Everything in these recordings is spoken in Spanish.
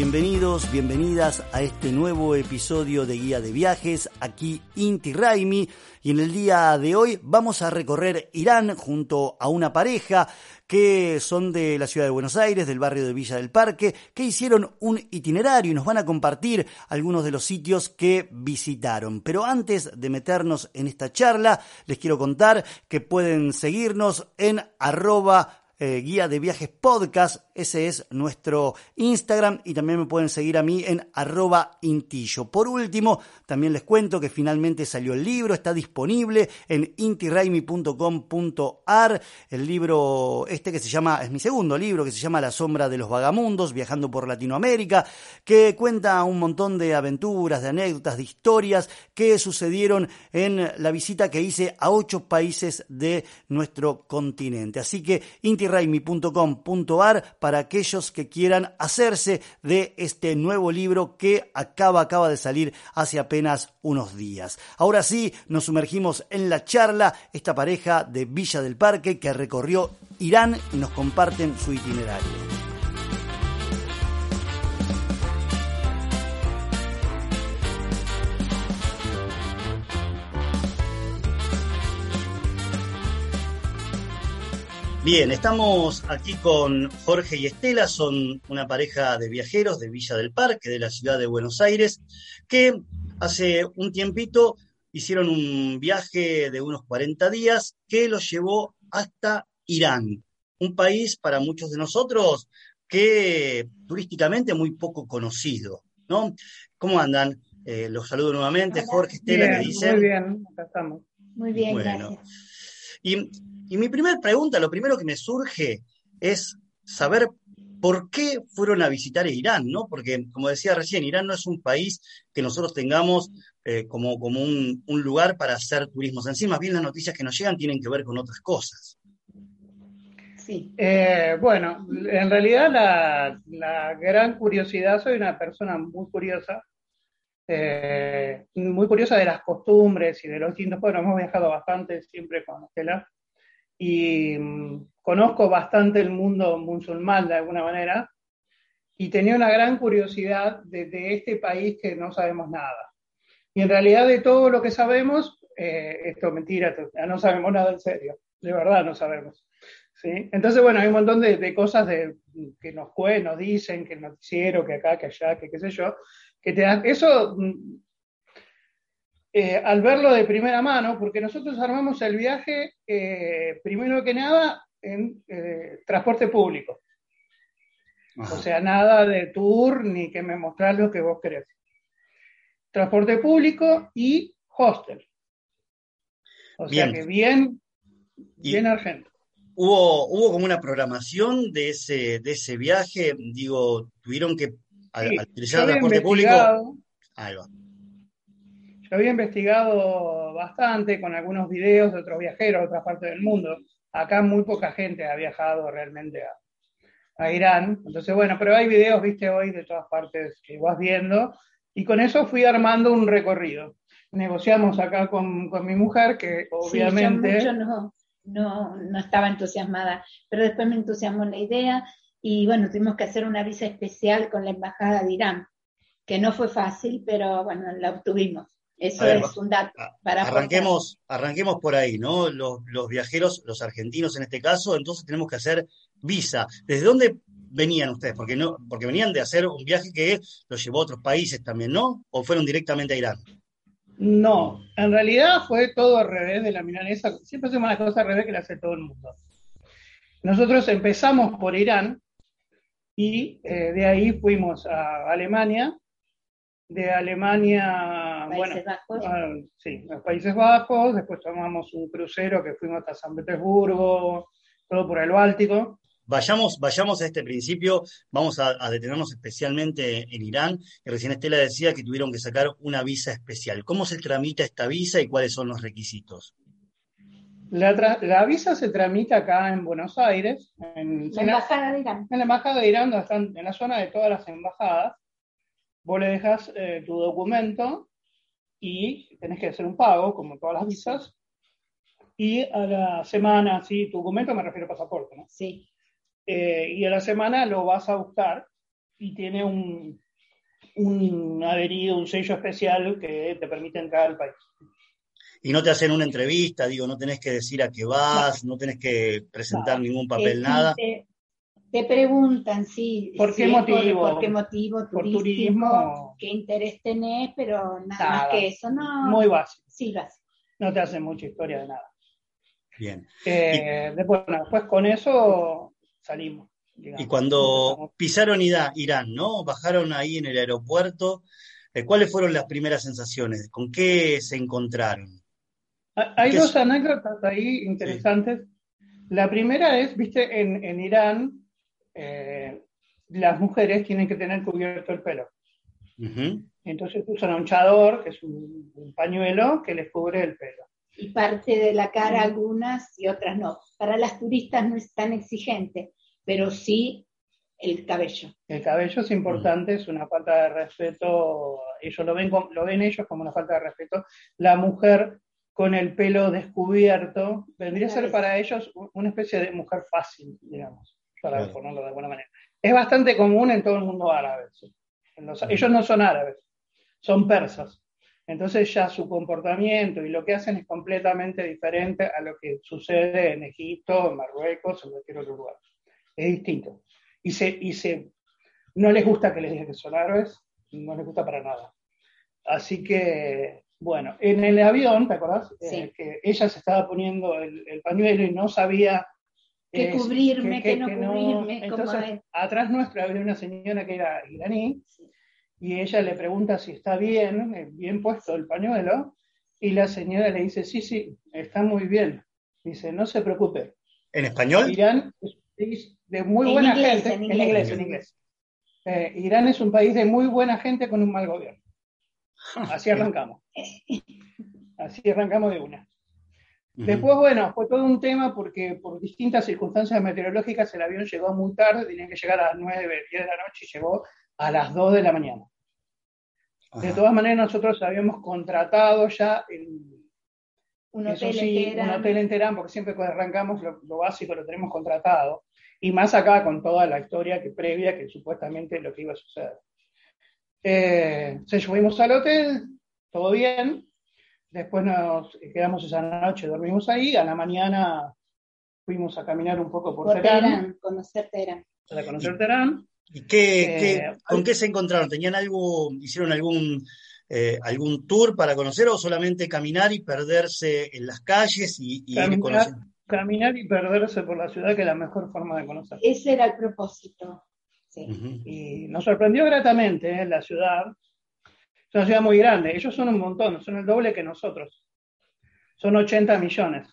Bienvenidos, bienvenidas a este nuevo episodio de Guía de Viajes, aquí Inti Raimi, y en el día de hoy vamos a recorrer Irán junto a una pareja que son de la ciudad de Buenos Aires, del barrio de Villa del Parque, que hicieron un itinerario y nos van a compartir algunos de los sitios que visitaron. Pero antes de meternos en esta charla, les quiero contar que pueden seguirnos en arroba eh, guía de viajes podcast. Ese es nuestro Instagram y también me pueden seguir a mí en arroba intillo. Por último, también les cuento que finalmente salió el libro, está disponible en intiraimi.com.ar. El libro este que se llama, es mi segundo libro, que se llama La sombra de los vagamundos, viajando por Latinoamérica, que cuenta un montón de aventuras, de anécdotas, de historias que sucedieron en la visita que hice a ocho países de nuestro continente. Así que Inti para aquellos que quieran hacerse de este nuevo libro que acaba, acaba de salir hace apenas unos días. Ahora sí, nos sumergimos en la charla, esta pareja de Villa del Parque que recorrió Irán y nos comparten su itinerario. Bien, estamos aquí con Jorge y Estela, son una pareja de viajeros de Villa del Parque, de la ciudad de Buenos Aires, que hace un tiempito hicieron un viaje de unos 40 días que los llevó hasta Irán, un país para muchos de nosotros que turísticamente muy poco conocido, ¿no? ¿Cómo andan? Eh, los saludo nuevamente, Jorge, Estela, bien, dicen? Muy bien, acá estamos. Muy bien, gracias. Y y mi primera pregunta, lo primero que me surge es saber por qué fueron a visitar Irán, ¿no? Porque, como decía recién, Irán no es un país que nosotros tengamos eh, como, como un, lugar para hacer turismo en sí, más bien las noticias que nos llegan tienen que ver con otras cosas. Sí. Eh, bueno, en realidad la, gran curiosidad, soy una persona muy curiosa, eh, muy curiosa de las costumbres y de los distintos, bueno, hemos viajado bastante siempre con Estela, y mm, conozco bastante el mundo musulmán de alguna manera y tenía una gran curiosidad de, este país que no sabemos nada. Y en realidad de todo lo que sabemos, eh, esto es mentira, no sabemos nada en serio, de verdad no sabemos. ¿sí? Entonces, bueno, hay un montón de, cosas de, que nos, nos dicen, que el noticiero, que acá, que allá, que qué sé yo, que te dan, eso mm, eh, al verlo de primera mano, porque nosotros armamos el viaje, eh, primero que nada, en eh, transporte público. O sea, nada de tour ni que me mostrar lo que vos querés. Transporte público y hostel. O sea que bien, bien argento. Hubo, hubo como una programación de ese, de ese viaje, digo, tuvieron que al, utilizar el transporte público. Ahí va yo había investigado bastante con algunos videos de otros viajeros de otras partes del mundo. Acá muy poca gente ha viajado realmente a, Irán. Entonces, bueno, pero hay videos, viste, hoy de todas partes que vas viendo. Y con eso fui armando un recorrido. Negociamos acá con, mi mujer, que obviamente... Sí, yo no, no, no estaba entusiasmada, pero después me entusiasmó la idea y bueno, tuvimos que hacer una visa especial con la Embajada de Irán, que no fue fácil, pero bueno, la obtuvimos. Eso es un dato para arranquemos, arranquemos por ahí, ¿no? Los, viajeros, los argentinos en este caso, entonces tenemos que hacer visa. ¿Desde dónde venían ustedes? Porque no, porque venían de hacer un viaje que los llevó a otros países también, ¿no? ¿O fueron directamente a Irán? No, en realidad fue todo al revés de la milanesa. Siempre hacemos las cosas al revés que la hace todo el mundo. Nosotros empezamos por Irán y eh, de ahí fuimos a Alemania. De Alemania Países Bajos. Ah, sí, los Países Bajos, después tomamos un crucero que fuimos hasta San Petersburgo, todo por el Báltico. Vayamos, vayamos a este principio, vamos a, detenernos especialmente en Irán. Y recién Estela decía que tuvieron que sacar una visa especial. ¿Cómo se tramita esta visa y cuáles son los requisitos? La, visa se tramita acá en Buenos Aires, en la embajada de Irán. En la embajada de Irán, en la zona de todas las embajadas. Vos le dejas eh, tu documento y tenés que hacer un pago, como todas las visas. Y a la semana, sí, tu documento me refiero a pasaporte, ¿no? Sí. Eh, y a la semana lo vas a buscar y tiene un, un adherido, un sello especial que te permite entrar al país. Y no te hacen una entrevista, digo, no tenés que decir a qué vas, no, tenés que presentar ningún papel, nada. Te, preguntan, sí. ¿Por qué motivo? Por, qué motivo turismo, qué interés tenés, pero nada, más que eso, no. Muy básico. Sí, básico. No te hacen mucha historia de nada. Bien. Eh, después, después con eso salimos. Y cuando pisaron Irán, ¿no? Bajaron ahí en el aeropuerto. Eh, ¿Cuáles fueron las primeras sensaciones? ¿Con qué se encontraron? Hay dos anécdotas ahí interesantes. La primera es, viste, en, Irán eh, las mujeres tienen que tener cubierto el pelo. Entonces usan un chador, que es un, pañuelo que les cubre el pelo. Y parte de la cara algunas y otras no. Para las turistas no es tan exigente, pero sí el cabello. El cabello es importante, es una falta de respeto, ellos lo ven, lo ven ellos como una falta de respeto. La mujer con el pelo descubierto vendría a ser para ellos una especie de mujer fácil, digamos, para ponerlo de alguna manera. Es bastante común en todo el mundo árabe. ellos no son árabes, son persas. Entonces ya su comportamiento y lo que hacen es completamente diferente a lo que sucede en Egipto, en Marruecos, en cualquier otro lugar. Es distinto. Y, se, y se, no les gusta que les digan que son árabes, no les gusta para nada. Así que, bueno, en el avión, ¿te acordás? Eh, que ella se estaba poniendo el, pañuelo y no sabía... Que cubrirme, que, no cubrirme. Entonces, atrás nuestro había una señora que era iraní y ella le pregunta si está bien, eh, bien puesto el pañuelo, y la señora le dice, sí, sí, está muy bien. Dice, no se preocupe. ¿En español? Irán es un país de muy buena gente. En inglés, en inglés. Eh, Irán es un país de muy buena gente con un mal gobierno. Así arrancamos. Así arrancamos de una. Después, bueno, fue todo un tema porque por distintas circunstancias meteorológicas el avión llegó muy tarde, tenía que llegar a las 9, 10 de la noche y llegó a las 2 de la mañana. De todas maneras, nosotros habíamos contratado ya un, hotel sí, un hotel en Terán, porque siempre cuando arrancamos lo, básico lo tenemos contratado, y más acá con toda la historia que previa que supuestamente lo que iba a suceder. Eh, se fuimos al hotel, todo bien, después nos quedamos esa noche, dormimos ahí, a la mañana fuimos a caminar un poco por, por Terán. conocer Terán. Para conocer Terán. ¿Y qué, eh, con qué se encontraron? ¿Tenían algo, hicieron algún, eh, algún tour para conocer o solamente caminar y perderse en las calles y, caminar, Caminar y perderse por la ciudad, que es la mejor forma de conocer. Ese era el propósito. Sí. Y nos sorprendió gratamente ¿eh? la ciudad. Es una ciudad muy grande. Ellos son un montón, son el doble que nosotros. Son 80 millones.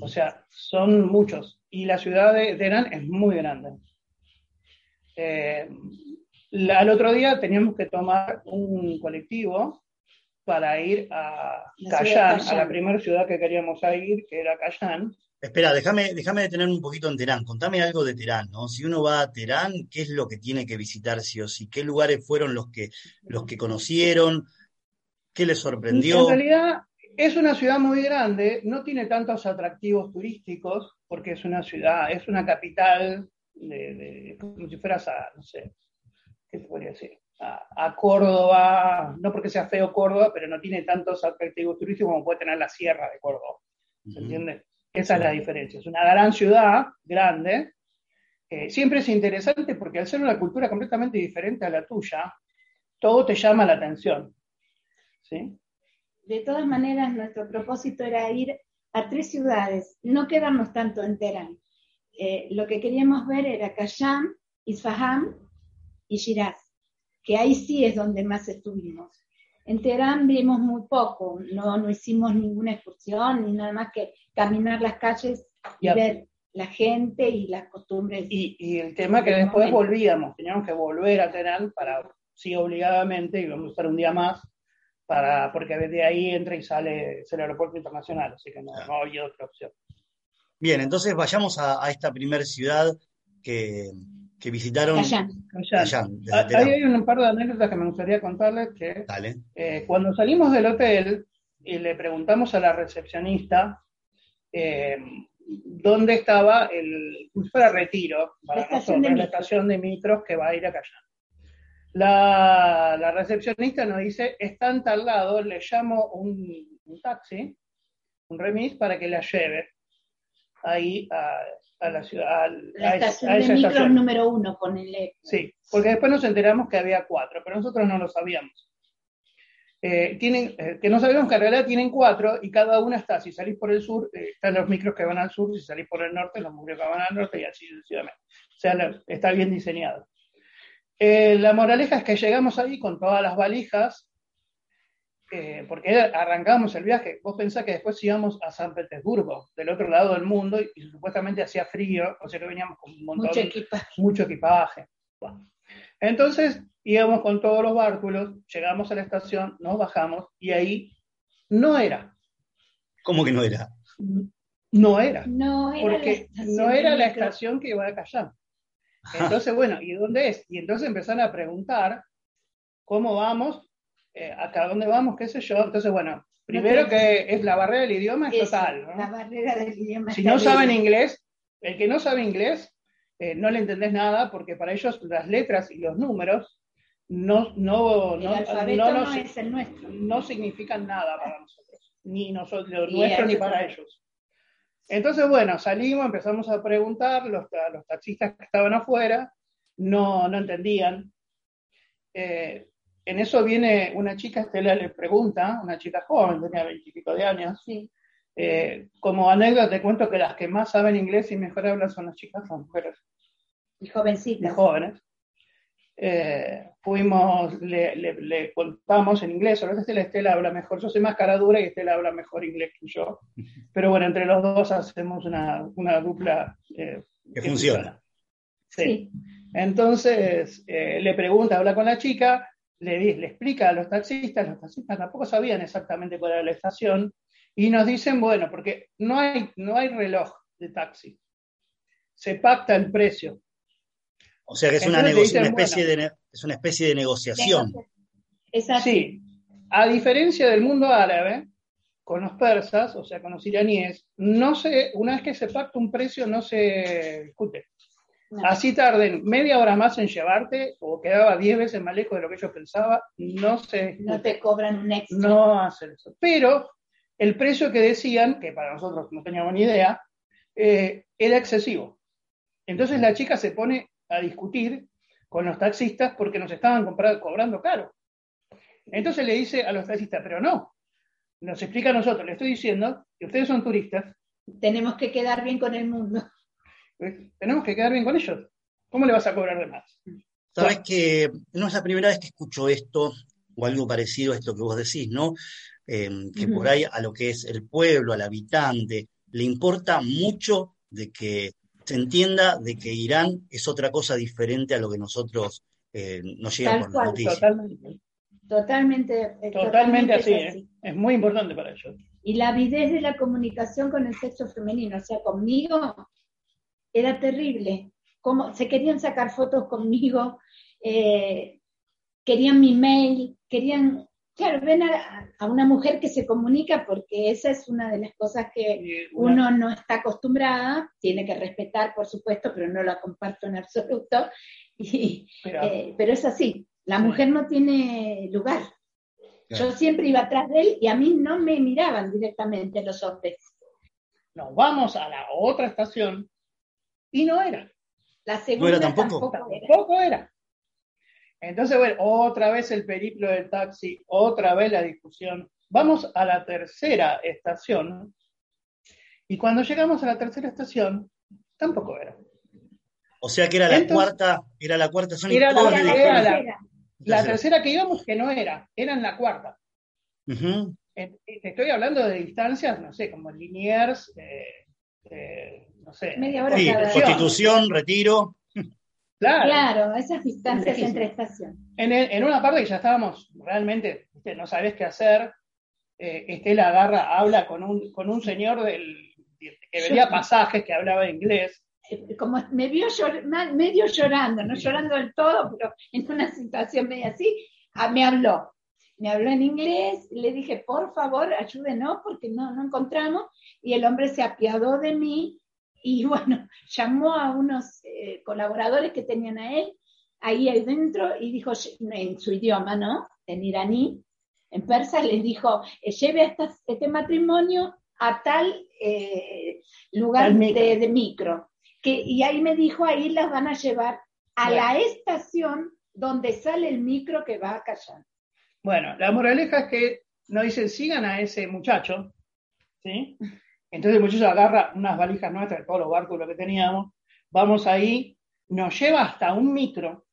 O sea, son muchos. Y la ciudad de Teherán es muy grande. Eh, al otro día teníamos que tomar un colectivo para ir a Cayán, a la primera ciudad que queríamos ir, que era Cayán. Espera, déjame, déjame detenerme un poquito en Terán. Contame algo de Terán, ¿no? Si uno va a Terán, ¿qué es lo que tiene que visitar sí o sí? ¿Qué lugares fueron los que, los que conocieron? ¿Qué les sorprendió? En realidad es una ciudad muy grande, no tiene tantos atractivos turísticos, porque es una ciudad, es una capital de, como si fueras a, no sé, ¿qué te podría decir? A, Córdoba, no porque sea feo Córdoba, pero no tiene tantos atractivos turísticos como puede tener la sierra de Córdoba. ¿Se entiende? Esa es la diferencia. Es una gran ciudad, grande. siempre es interesante porque al ser una cultura completamente diferente a la tuya, todo te llama la atención. ¿Sí? De todas maneras, nuestro propósito era ir a tres ciudades, no quedarnos tanto en Teherán. Eh, lo que queríamos ver era Kasham, Isfahan y Shiraz, que ahí sí es donde más estuvimos. En Teherán vimos muy poco, no, no hicimos ninguna excursión ni nada más que caminar las calles y ver la gente y las costumbres. Y, el tema que después volvíamos, teníamos que volver a Teherán para, sí, obligadamente, íbamos a estar un día más, para, porque desde ahí entra y sale el aeropuerto internacional, así que no, había otra opción. Bien, entonces vayamos a, esta primera ciudad que, que visitaron. Allá. Ah, ahí hay un par de anécdotas que me gustaría contarles que eh, cuando salimos del hotel y le preguntamos a la recepcionista eh, dónde estaba el para retiro para la estación, de, la estación de micros que va a ir a. La, la, recepcionista nos dice, está en tal lado, le llamo un, taxi, un remis, para que la lleve ahí a, a la ciudad. la estación de micros número uno, con el... Sí, porque después nos enteramos que había cuatro, pero nosotros no lo sabíamos. Eh, tienen, eh, que no sabemos que en realidad tienen cuatro y cada una está, si salís por el sur, eh, están los micros que van al sur, si salís por el norte, los micros que van al norte y así sucesivamente. O sea, está bien diseñado. la moraleja es que llegamos ahí con todas las valijas, porque arrancamos el viaje. Vos pensás que después íbamos a San Petersburgo, del otro lado del mundo, y, supuestamente hacía frío, o sea que veníamos con un montón, mucho equipaje. Mucho equipaje. Entonces íbamos con todos los bártulos, llegamos a la estación, nos bajamos y ahí no era. ¿Cómo que no era? No era. No era porque no era la estación que iba a callar. Entonces, bueno, ¿y dónde es? Y entonces empezaron a preguntar cómo vamos, eh, acá dónde vamos, qué sé yo. Entonces, bueno, primero que es la barrera del idioma es, total. La barrera del idioma. Si no saben inglés, el que no sabe inglés, eh, no le entendés nada porque para ellos las letras y los números no, no, no, no, significan nada para nosotros, ni nosotros, lo nuestro ni para ellos. Entonces, bueno, salimos, empezamos a preguntar, los, los taxistas que estaban afuera no, no entendían. Eh, en eso viene una chica, Estela le pregunta, una chica joven, tenía veintipico de años. Eh, como anécdota te cuento que las que más saben inglés y mejor hablan son las chicas, son mujeres. Y jovencitas. Y jóvenes. Eh, fuimos, le, contamos en inglés, a veces Estela habla mejor, yo soy más cara dura y Estela habla mejor inglés que yo, pero bueno, entre los dos hacemos una, una dupla eh, que, funciona. Sí. Entonces eh, le pregunta, habla con la chica, le, le explica a los taxistas, los taxistas tampoco sabían exactamente cuál era la estación, y nos dicen, bueno, porque no hay, no hay reloj de taxi, se pacta el precio. O sea que es una, especie de, es una especie de negociación. Sí. A diferencia del mundo árabe, con los persas, o sea, con los iraníes, no se, una vez que se pacta un precio no se discute. Así tarden media hora más en llevarte, o quedaba diez veces más lejos de lo que ellos pensaban, no se No te cobran un extra. No hacen eso. Pero el precio que decían, que para nosotros no teníamos ni idea, eh, era excesivo. Entonces la chica se pone a discutir con los taxistas porque nos estaban cobrando caro. Entonces le dice a los taxistas, pero no, nos explica a nosotros, le estoy diciendo que ustedes son turistas. Tenemos que quedar bien con el mundo. Tenemos que quedar bien con ellos. ¿Cómo le vas a cobrar de más? Sabes que no es la primera vez que escucho esto o algo parecido a esto que vos decís, ¿no? Eh, que por ahí a lo que es el pueblo, al habitante, le importa mucho de que se entienda de que Irán es otra cosa diferente a lo que nosotros eh, nos llega por las noticias. Totalmente. Totalmente, eh, totalmente, así, ¿eh? es muy importante para ellos. Y la avidez de la comunicación con el sexo femenino, o sea, conmigo, era terrible. Como, se querían sacar fotos conmigo, querían mi mail, querían Claro, ven a, una mujer que se comunica porque esa es una de las cosas que uno no está acostumbrada, tiene que respetar, por supuesto, pero no la comparto en absoluto. Eh, pero, es así, la mujer no tiene lugar. Yo siempre iba atrás de él y a mí no me miraban directamente los hombres. Nos vamos a la otra estación y no era. La segunda tampoco. tampoco era. Entonces, bueno, otra vez el periplo del taxi, otra vez la discusión. Vamos a la tercera estación. Y cuando llegamos a la tercera estación, tampoco era. O sea que era la cuarta, era la cuarta zona era, la, La tercera que íbamos que no era, era en la cuarta. Te estoy hablando de distancias, no sé, como Liniers, eh, eh, no sé. Media hora sí, Constitución, retiro. Claro. claro, esas distancias entre estaciones. En, en, una parte que ya estábamos realmente, no sabés qué hacer, eh, Estela agarra, habla con un, con un señor del, que vendía pasajes, que hablaba inglés. Eh, como me vio medio llorando, no llorando del todo, pero en una situación media así, ah, me habló. Me habló en inglés, le dije, por favor, ayúdenos porque no, no encontramos. Y el hombre se apiadó de mí y bueno, llamó a unos eh, colaboradores que tenían a él ahí adentro y dijo en su idioma, ¿no? En iraní, en persa, les dijo, eh, lleve este matrimonio a tal eh, lugar de, micro. Que, y ahí me dijo, ahí las van a llevar a la estación donde sale el micro que va a callar. Bueno, la moraleja es que nos dicen, sigan a ese muchacho, ¿sí? Entonces el muchacho agarra unas valijas nuestras, de todos los barcos lo que teníamos, vamos ahí, nos lleva hasta un micro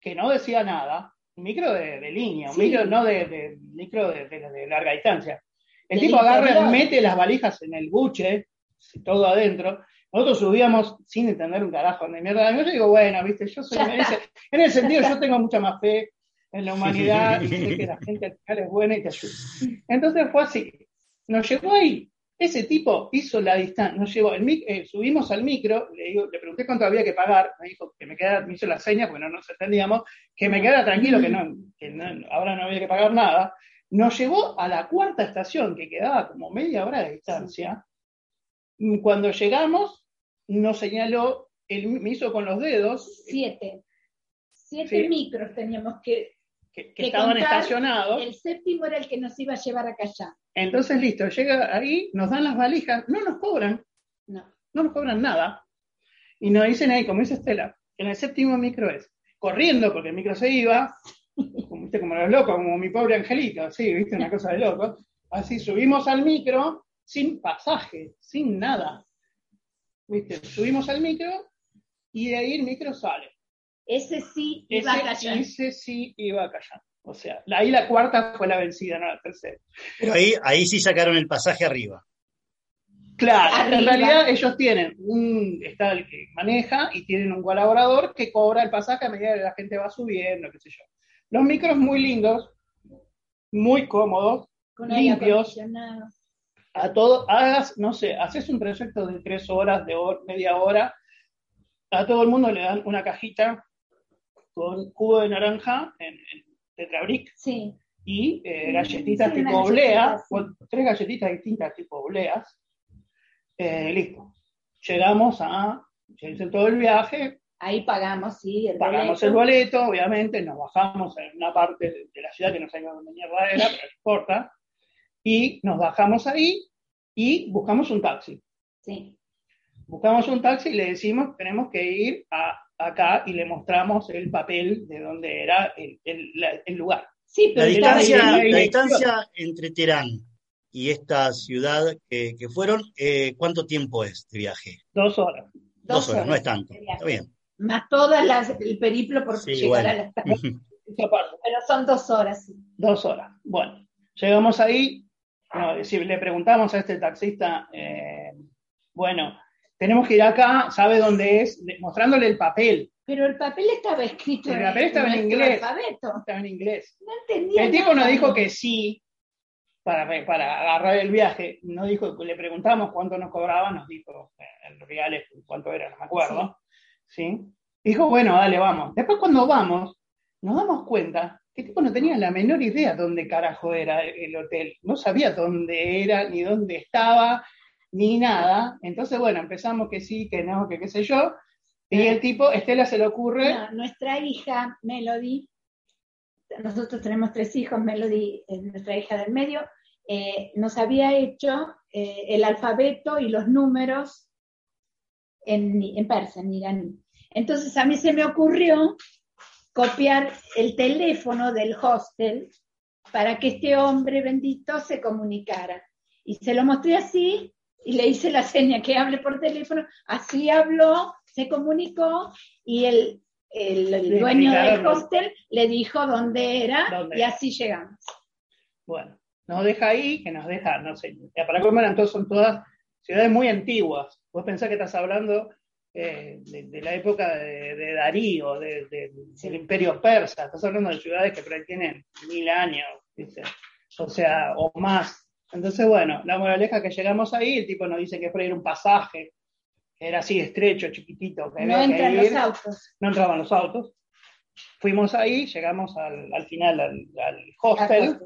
que no decía nada, un micro de, línea, un micro no de, micro de, larga distancia. El tipo agarra, mete las valijas en el buche, todo adentro. Nosotros subíamos sin entender un carajo de mierda. Yo digo, bueno, viste, yo soy, en ese, en ese sentido yo tengo mucha más fe en la humanidad y sé que la gente al final es buena y te ayuda. Entonces fue así. Nos llevó ahí. Ese tipo hizo la distancia, nos llevó, el eh, subimos al micro, le, digo, le pregunté cuánto había que pagar, me dijo que me quedara, me hizo la seña, porque no nos entendíamos, que me quedara tranquilo, que, no, que ahora no había que pagar nada. Nos llevó a la cuarta estación, que quedaba como media hora de distancia. Cuando llegamos, nos señaló, él me hizo con los dedos. Siete. Siete micros teníamos que que, estaban estacionados. El séptimo era el que nos iba a llevar acá allá. Entonces, listo, llega ahí, nos dan las valijas, no nos cobran. No. No nos cobran nada. Y nos dicen ahí, como dice Estela, en el séptimo micro es corriendo, porque el micro se iba, como, como los locos, como mi pobre angelito, así, ¿viste? Una cosa de loco. Así subimos al micro sin pasaje, sin nada. ¿Viste? Subimos al micro y de ahí el micro sale. Ese sí iba a callar. Ese sí iba a callar. O sea, ahí la cuarta fue la vencida, no la tercera. Pero ahí, ahí sí sacaron el pasaje arriba. Claro, en realidad ellos tienen un, está el que maneja y tienen un colaborador que cobra el pasaje a medida que la gente va subiendo, qué sé yo. Los micros muy lindos, muy cómodos, limpios. A todo, hagas, no sé, haces un proyecto de tres horas, de media hora, a todo el mundo le dan una cajita con jugo de naranja en, sí. y eh, galletitas tipo obleas, tres galletitas distintas tipo obleas. Eh, listo. Llegamos a, se hizo todo el viaje. Ahí pagamos, sí, el Pagamos el boleto, obviamente, nos bajamos en una parte de, la ciudad que no sabíamos dónde mierda era, pero no importa. Y nos bajamos ahí y buscamos un taxi. Sí. Buscamos un taxi y le decimos, tenemos que ir a acá y le mostramos el papel de dónde era el, lugar. Sí, pero la distancia, la distancia entre Teherán y esta ciudad que, fueron, eh, ¿cuánto tiempo es de viaje? Dos horas. Dos, horas, no es tanto. Está bien. Más todas las, el periplo por llegar a la Pero son dos horas. Dos horas. Bueno, llegamos ahí. si le preguntamos a este taxista, eh, bueno, tenemos que ir acá, sabe dónde es, mostrándole el papel. Pero el papel estaba escrito el papel estaba en, inglés. Estaba en inglés. No entendía. El tipo nos dijo que sí para, para agarrar el viaje. No dijo, le preguntamos cuánto nos cobraba, nos dijo en reales cuánto era, no me acuerdo. ¿Sí? Dijo, bueno, dale, vamos. Después cuando vamos, nos damos cuenta que el tipo no tenía la menor idea dónde carajo era el hotel. No sabía dónde era, ni dónde estaba, ni nada. Entonces, bueno, empezamos que sí, que no, que qué sé yo. Y el tipo, Estela se le ocurre. nuestra hija, Melody, nosotros tenemos tres hijos, Melody es nuestra hija del medio, eh, nos había hecho eh, el alfabeto y los números en, en persa, en iraní. Entonces a mí se me ocurrió copiar el teléfono del hostel para que este hombre bendito se comunicara. Y se lo mostré así y le hice la seña que hable por teléfono, así habló, se comunicó y el, el, dueño del hostel le dijo dónde era y así llegamos. Bueno, nos deja ahí, que nos deja, no sé, para comer entonces son todas ciudades muy antiguas. Vos pensás que estás hablando eh, de, la época de, Darío, del imperio persa, estás hablando de ciudades que tienen mil años, o sea, o más. Entonces, bueno, la moraleja que llegamos ahí, el tipo nos dice que fue ir un pasaje, era así estrecho, chiquitito. Que no entran los autos. No entraban los autos. Fuimos ahí, llegamos al, final al, hostel,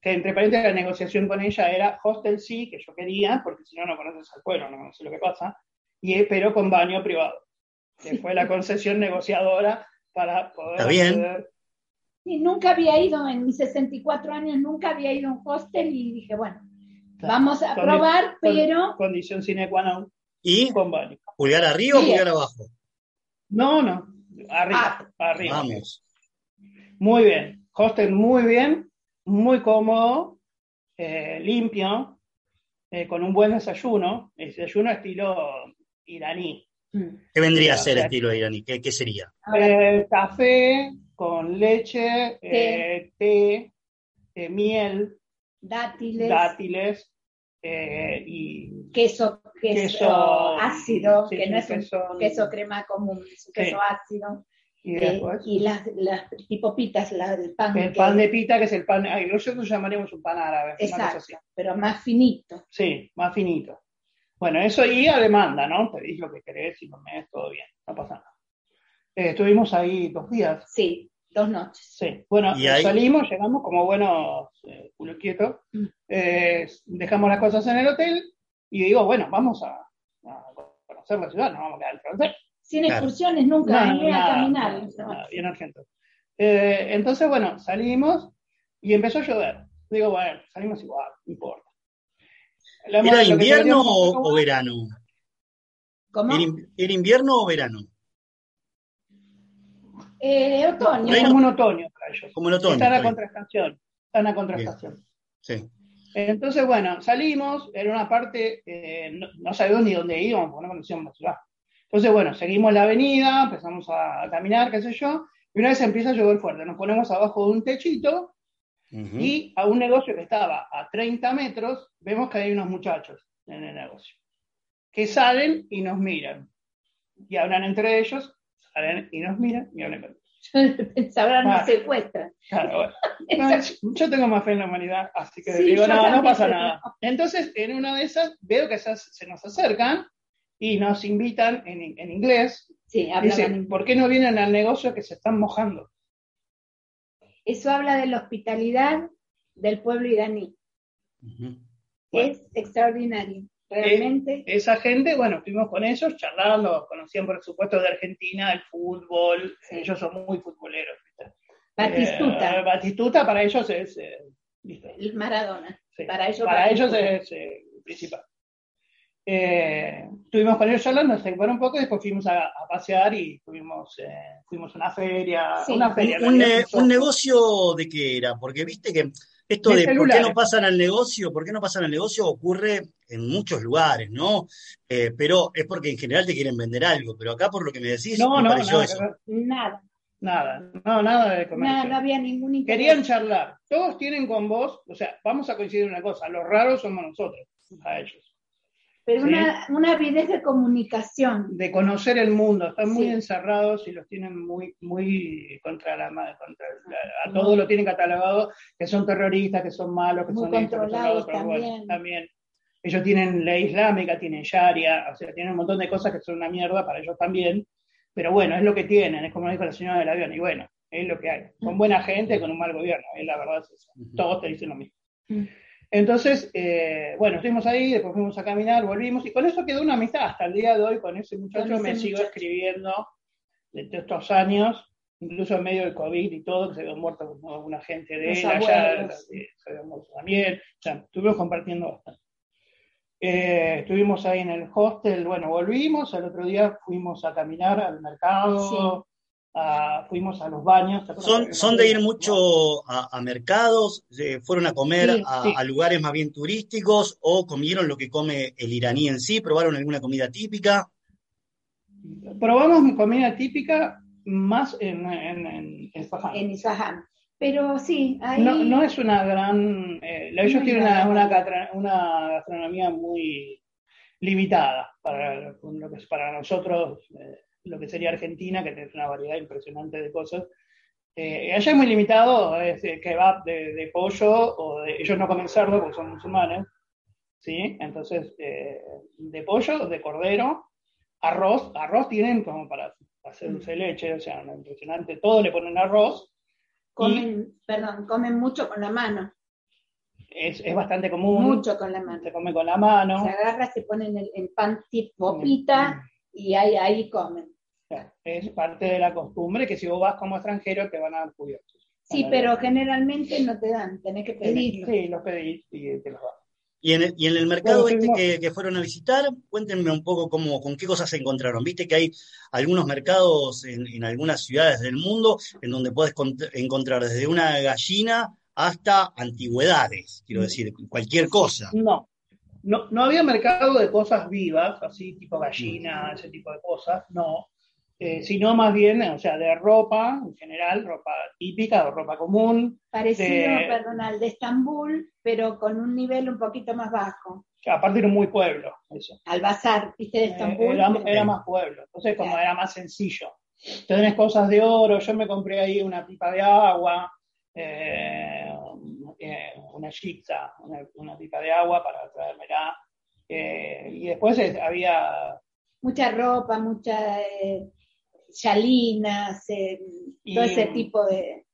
que entre paréntesis la negociación con ella era hostel sí, que yo quería, porque si no, no conoces al pueblo, no sé lo que pasa, y, pero con baño privado, que fue la concesión negociadora para poder... Está bien. Y nunca había ido, en mis 64 años, nunca había ido a un hostel y dije, bueno, vamos a probar, pero... Condición sine qua non. ¿Y? ¿Pulgar arriba o pulgar abajo? No, no, arriba, ah. arriba. Vamos. Muy bien, hostel muy bien, muy cómodo, eh, limpio, eh, con un buen desayuno, el desayuno estilo iraní. ¿Qué vendría a ser estilo iraní? ¿Qué, qué sería? Eh, café con leche, té, miel, dátiles, dátiles y queso, queso, ácido, que no es un queso crema común, es un queso ácido. Y, eh, y las, las tipo pitas, la, el pan. El pan de pita, que es el pan, ay, nosotros llamaríamos un pan árabe. Exacto, pero más finito. Sí, más finito. Bueno, eso y a demanda, ¿no? Pedís lo que querés y comés, todo bien, no pasa nada. Eh, estuvimos ahí dos días. Sí, dos noches. Sí, bueno, salimos, llegamos como buenos eh, culo quietos, mm. eh, dejamos las cosas en el hotel y digo, bueno, vamos a, conocer la ciudad, no vamos a quedar al francés. Sin excursiones nunca, no, a caminar. bien argento. Eh, entonces, bueno, salimos y empezó a llover. Digo, bueno, salimos igual, no importa. ¿Era invierno o, verano? ¿Cómo? ¿Era, invierno o verano? Eh, otoño. como un otoño para ellos. Como el otoño. Está en la contraestación. Está en la contraestación. Sí. Entonces, bueno, salimos, en una parte, eh, no, no, sabíamos ni dónde íbamos, porque no conocíamos la ciudad. Entonces, bueno, seguimos la avenida, empezamos a, caminar, qué sé yo, y una vez empieza a llover fuerte, nos ponemos abajo de un techito y a un negocio que estaba a 30 metros, vemos que hay unos muchachos en el negocio, que salen y nos miran. Y hablan entre ellos, salen y nos miran y hablan ellos. Sabrán ah, secuestran. Claro, bueno. yo tengo más fe en la humanidad, así que digo, no, no pasa nada. Entonces, en una de esas, veo que se nos acercan y nos invitan en, en inglés. Sí, dicen, ¿por qué no vienen al negocio que se están mojando? Eso habla de la hospitalidad del pueblo iraní. Es extraordinario, realmente. Eh, esa gente, bueno, estuvimos con ellos charlando, conocían por supuesto de Argentina, el fútbol, ellos son muy futboleros. Batistuta. Eh, Batistuta para ellos es... Eh, el Maradona. Para ellos, para ellos es principal. Eh, estuvimos con ellos hablando, se un poco y después fuimos a, pasear y fuimos, eh, fuimos a una feria. una feria un, negocio de qué era? Porque viste que esto de, por qué no pasan al negocio, por qué no pasan al negocio ocurre en muchos lugares, ¿no? Eh, pero es porque en general te quieren vender algo, pero acá por lo que me decís, no, no, Nada. Nada, no, nada de comercio. Nada, no había ningún interés. Querían charlar. Todos tienen con vos, o sea, vamos a coincidir en una cosa, los raros somos nosotros, a ellos. Pero una, una avidez de comunicación. De conocer el mundo. Están muy encerrados y los tienen muy, muy contra la contra A todos lo tienen catalogado que son terroristas, que son malos, que muy son controlados también. también. Ellos tienen ley islámica, tienen sharia, o sea, tienen un montón de cosas que son una mierda para ellos también. Pero bueno, es lo que tienen, es como dijo la señora del avión. Y bueno, es lo que hay. Son buena gente con un mal gobierno, es la verdad es eso. Todos te dicen lo mismo. Entonces, eh, bueno, estuvimos ahí, después fuimos a caminar, volvimos, y con eso quedó una amistad. Hasta el día de hoy, con ese muchacho me sigo escribiendo de, estos años, incluso en medio del COVID y todo, que se había muerto alguna gente de él allá, se había muerto también. O sea, estuvimos compartiendo bastante. Eh, estuvimos ahí en el hostel, bueno, volvimos, al otro día fuimos a caminar al mercado, fuimos a los baños. ¿Son, son de ir mucho a, mercados? ¿Fueron a comer a, lugares más bien turísticos o comieron lo que come el iraní en sí? ¿Probaron alguna comida típica? Probamos comida típica más en, en, en, En Isfahan. Pero sí, ahí... No, no es una gran... Eh, ellos tienen una, una, una, gastronomía muy limitada para lo que es para nosotros, eh, lo que sería Argentina, que tiene una variedad impresionante de cosas. Eh, allá es muy limitado, es kebab de, de pollo, o ellos no comen cerdo porque son musulmanes, ¿sí? Entonces, de pollo, de cordero, arroz, arroz tienen como para hacer dulce de leche, o sea, impresionante, todo le ponen arroz, Comen, perdón, comen mucho con la mano. Es, es, bastante común. Mucho con la mano. Se come con la mano. Se agarra, se ponen el, el pan tipo pita y ahí, ahí comen. Es parte de la costumbre que si vos vas como extranjero te van a dar cubiertos. Sí, pero generalmente no te dan, tenés que pedirlo. Sí, los pedís y te los dan. Y en, el, y en el mercado este que, fueron a visitar, cuéntenme un poco cómo, con qué cosas se encontraron. Viste que hay algunos mercados en, algunas ciudades del mundo en donde puedes encontrar desde una gallina hasta antigüedades, quiero decir, cualquier cosa. No, no, no había mercado de cosas vivas, así tipo gallina, ese tipo de cosas, no. Eh, sino más bien, o sea, de ropa en general, ropa típica o ropa común. Parecido, perdón, al de Estambul, pero con un nivel un poquito más bajo. Que aparte era muy pueblo, eso. Al bazar, viste, de eh, Estambul. era, más pueblo, entonces como era más sencillo. Tenés cosas de oro, yo me compré ahí una pipa de agua, eh, una chica, una, pipa de agua para traérmela. y después había... Mucha ropa, mucha chalinas, eh, todo ese tipo de,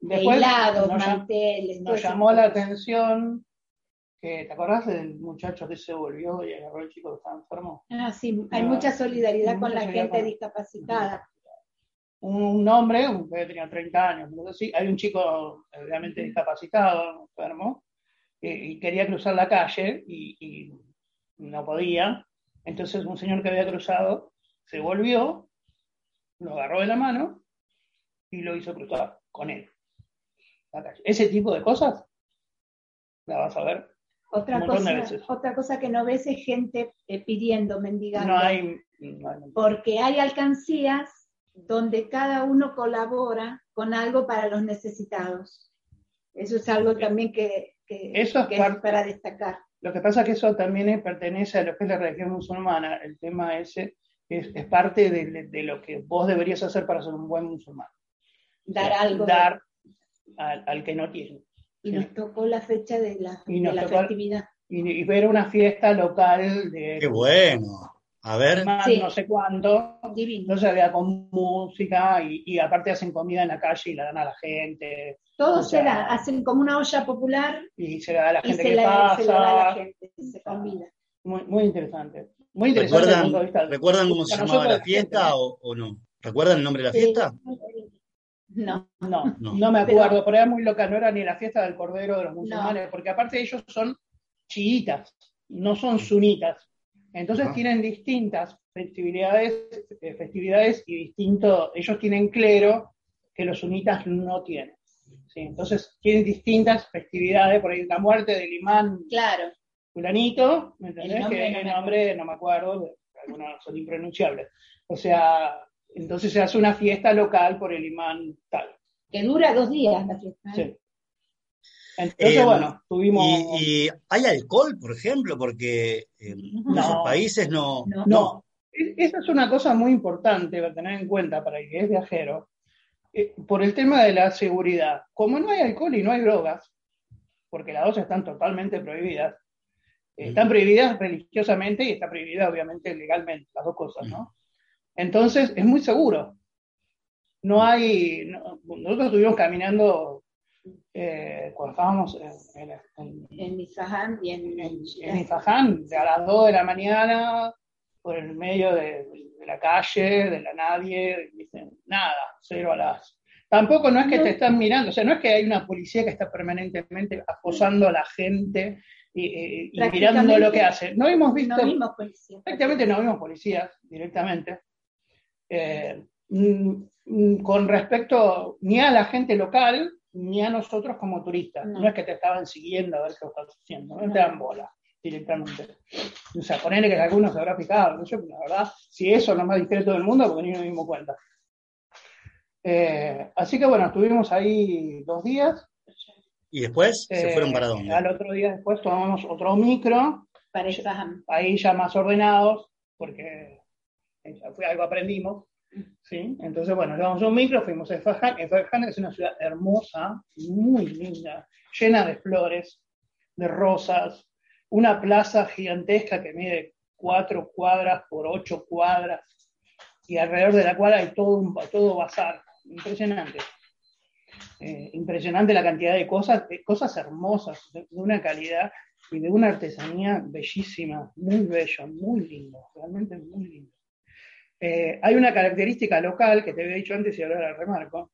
helados, manteles. Nos llamó la atención que, ¿te acordás del muchacho que se volvió y agarró al chico que estaba enfermo? Ah, sí, hay mucha solidaridad con la gente discapacitada. Un, hombre, un que tenía 30 años, hay un chico realmente discapacitado, enfermo, y quería cruzar la calle y, y no podía. Entonces un señor que había cruzado se volvió lo agarró de la mano y lo hizo cruzar con él. Ese tipo de cosas la vas a ver. Otra cosa, otra cosa que no ves es gente eh, pidiendo, mendigando. No hay, Porque hay alcancías donde cada uno colabora con algo para los necesitados. Eso es algo también que, es, para destacar. Lo que pasa es que eso también pertenece a lo que es la religión musulmana, el tema ese es, parte de, lo que vos deberías hacer para ser un buen musulmán. Dar algo. Dar al, que no tiene. Y nos tocó la fecha de la, de festividad. Y, ver una fiesta local de... ¡Qué bueno! A ver. No sé cuánto. No se vea con música y, aparte hacen comida en la calle y la dan a la gente. Todo se da, hacen como una olla popular. Y se la da a la gente que pasa. Se da a la gente, se combina. Muy, muy interesante. Muy interesante. ¿Recuerdan, cómo se llamaba la fiesta o, no? ¿Recuerdan el nombre de la fiesta? No, no, no, me acuerdo, pero, era muy loca, no era ni la fiesta del Cordero de los musulmanes, porque aparte ellos son chiitas, no son sunitas. Entonces tienen distintas festividades, eh, festividades y distinto, ellos tienen clero que los sunitas no tienen. ¿sí? Entonces tienen distintas festividades, por ahí la muerte del imán claro fulanito, ¿me entendés? que el nombre no me acuerdo, algunos son impronunciables. O sea, entonces se hace una fiesta local por el imán tal. Que dura dos días la fiesta. ¿eh? Sí. Entonces, eh, bueno, tuvimos. Y, hay alcohol, por ejemplo? Porque en muchos países no, no. E-, esa es una cosa muy importante para tener en cuenta para el que es viajero. Eh, por el tema de la seguridad. Como no hay alcohol y no hay drogas, porque las dos están totalmente prohibidas, están prohibidas religiosamente y está prohibida obviamente legalmente, las dos cosas, ¿no? Entonces es muy seguro. No hay, nosotros estuvimos caminando eh, cuando estábamos en, en, en Isfahan y en, en, a las 2 de la mañana, por el medio de, la calle, de la nadie, dicen, nada, cero a las Tampoco no es que te están mirando, o sea, no es que hay una policía que está permanentemente acosando a la gente y, mirando lo que hace. No hemos visto. No vimos policías. Prácticamente no vimos policías directamente. Eh, mm, mm, con respecto ni a la gente local ni a nosotros como turistas. No, es que te estaban siguiendo a ver qué estás haciendo, no, te dan bola directamente. O sea, ponerle que algunos se habrá picado, la verdad, si eso es lo más discreto del mundo, porque ni nos dimos cuenta. Eh, así que bueno, estuvimos ahí dos días. ¿Y después se fueron para dónde? Al otro día después tomamos otro micro. Para Ahí ya más ordenados, porque fue algo aprendimos. ¿sí? Entonces, bueno, llevamos un micro, fuimos a Esfahan. Esfahan es una ciudad hermosa, muy linda, llena de flores, de rosas, una plaza gigantesca que mide cuatro cuadras por ocho cuadras y alrededor de la cual hay todo un todo bazar. Impresionante. Eh, impresionante la cantidad de cosas, cosas hermosas, de, una calidad y de una artesanía bellísima, muy bello, muy lindo, realmente muy lindo. Eh, hay una característica local que te había dicho antes y ahora la remarco,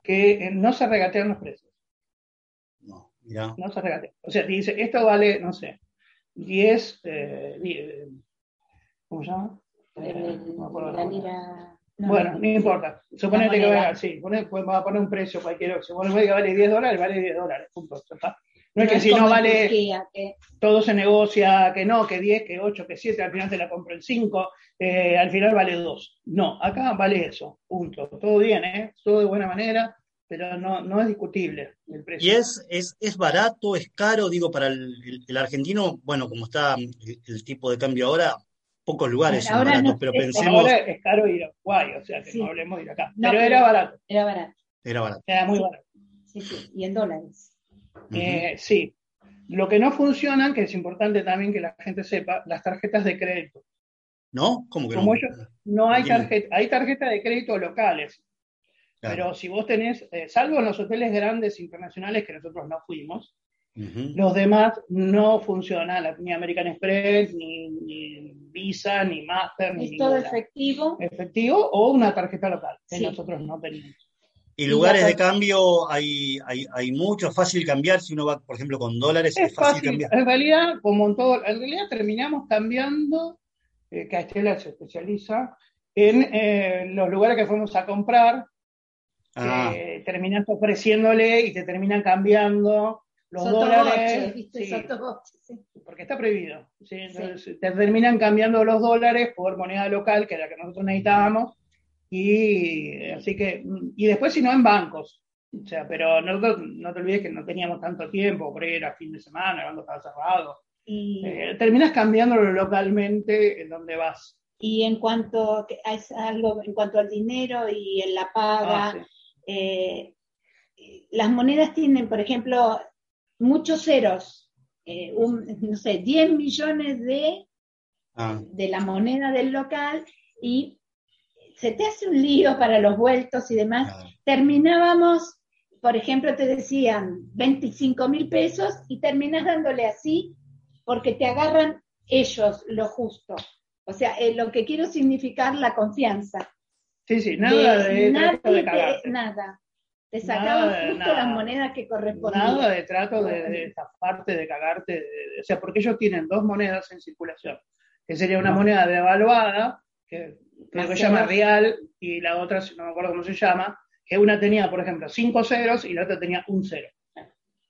que eh, no se regatean los precios. No, mira. No se regatean. O sea, te dice, esto vale, no sé, 10, ¿cómo se llama? Bueno, no importa. Suponete que vale, sí, pues va a poner un precio cualquiera. Si vos que vale 10 dólares, vale 10 dólares. Punto. No, es que si no vale, todo se negocia, que no, que 10, que 8, que 7, al final te la compro en 5, eh, al final vale 2. No, acá vale eso, punto. Todo bien, ¿eh? Todo de buena manera, pero no, no es discutible el precio. ¿Y es, es, es barato, es caro? Digo, para el, el argentino, bueno, como está el tipo de cambio ahora, pocos lugares son baratos, pero pensemos. Ahora es caro ir a Uruguay, o sea que no hablemos de ir acá. pero, era barato. Era barato. Era barato. Era muy barato. Sí, sí, y en dólares. Eh, sí. Lo que no funcionan, que es importante también que la gente sepa, las tarjetas de crédito. ¿No? ¿Cómo que no? no hay tarjeta, hay tarjetas de crédito locales. Pero si vos tenés, eh, salvo en los hoteles grandes internacionales que nosotros no fuimos, los demás no funcionan, ni American Express, ni, Visa, ni Master, ni. todo efectivo. Efectivo o una tarjeta local, que nosotros no tenemos. ¿Y lugares de cambio hay, hay, hay mucho? ¿Fácil cambiar? Si uno va, por ejemplo, con dólares, es, fácil, cambiar. En realidad, como en todo, en realidad terminamos cambiando, eh, que Estela se especializa, en eh, los lugares que fuimos a comprar, ah. terminas ofreciéndole y te terminan cambiando los dólares. Porque está prohibido. te terminan cambiando los dólares por moneda local, que era la que nosotros necesitábamos. Y así que, y después si no en bancos. O sea, pero nosotros no te olvides que no teníamos tanto tiempo, por ahí era fin de semana, cuando estaba cerrado. Y... Eh, terminas cambiándolo localmente en donde vas. Y en cuanto a algo, en cuanto al dinero y en la paga, ah, eh, las monedas tienen, por ejemplo, muchos ceros, eh, no sé, 10 millones de, ah. de la moneda del local y se te hace un lío para los vueltos y demás. Terminábamos, por ejemplo, te decían 25 mil pesos y terminas dándole así porque te agarran ellos lo justo. O sea, eh, lo que quiero significar la confianza. Sí, sí, nada de, nada. Te sacaban justo las monedas que correspondían. Nada de trato de, esa parte de cagarte. o sea, porque ellos tienen dos monedas en circulación. Que sería una moneda devaluada, que creo que se llama real, y la otra, no me acuerdo cómo se llama, que una tenía, por ejemplo, cinco ceros y la otra tenía un cero.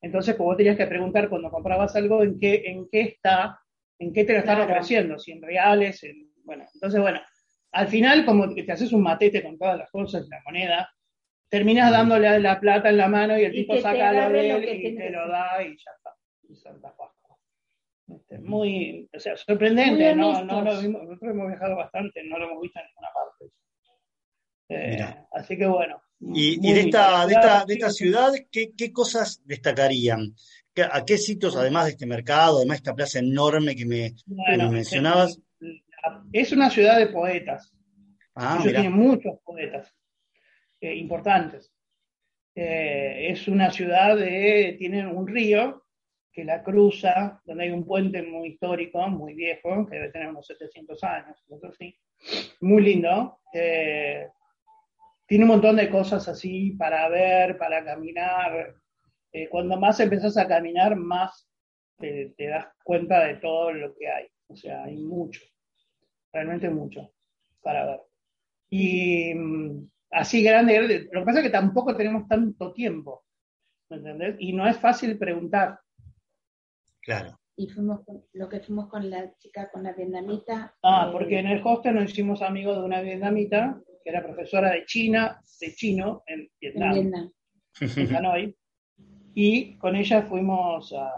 Entonces, pues vos tenías que preguntar cuando comprabas algo en qué, en qué está, en qué te lo están ofreciendo, si en reales, en, bueno, entonces, bueno, al final como que te haces un matete con todas las cosas, la moneda, terminas dándole la plata en la mano y el tipo saca lo de él y te lo da y ya está. Este, muy, o sea, sorprendente, ¿no? no lo vimos, nosotros hemos viajado bastante, no lo hemos visto en ninguna parte. Eh, así que bueno. Y, y de, esta, de, esta, de esta ciudad, ¿qué, qué cosas destacarían? ¿A qué sitios, además de este mercado, además de esta plaza enorme que me, mencionabas? Es una ciudad de poetas. Ah, tienen muchos poetas. Eh, importantes. Eh, es una ciudad de, tiene un río que la cruza, donde hay un puente muy histórico, muy viejo, que debe tener unos 700 años, sí. muy lindo. Eh, tiene un montón de cosas así para ver, para caminar. cuando más empezás a caminar, más te, te, das cuenta de todo lo que hay. O sea, hay mucho, realmente mucho para ver. Y mm, así grande, Lo que pasa es que tampoco tenemos tanto tiempo, ¿me entendés? Y no es fácil preguntar. Claro. Y fuimos lo que fuimos con la chica, con la vietnamita. Ah, eh, porque en el hostel nos hicimos amigos de una vietnamita, que era profesora de China, de chino en Vietnam, en, Hanoi, y con ella fuimos a,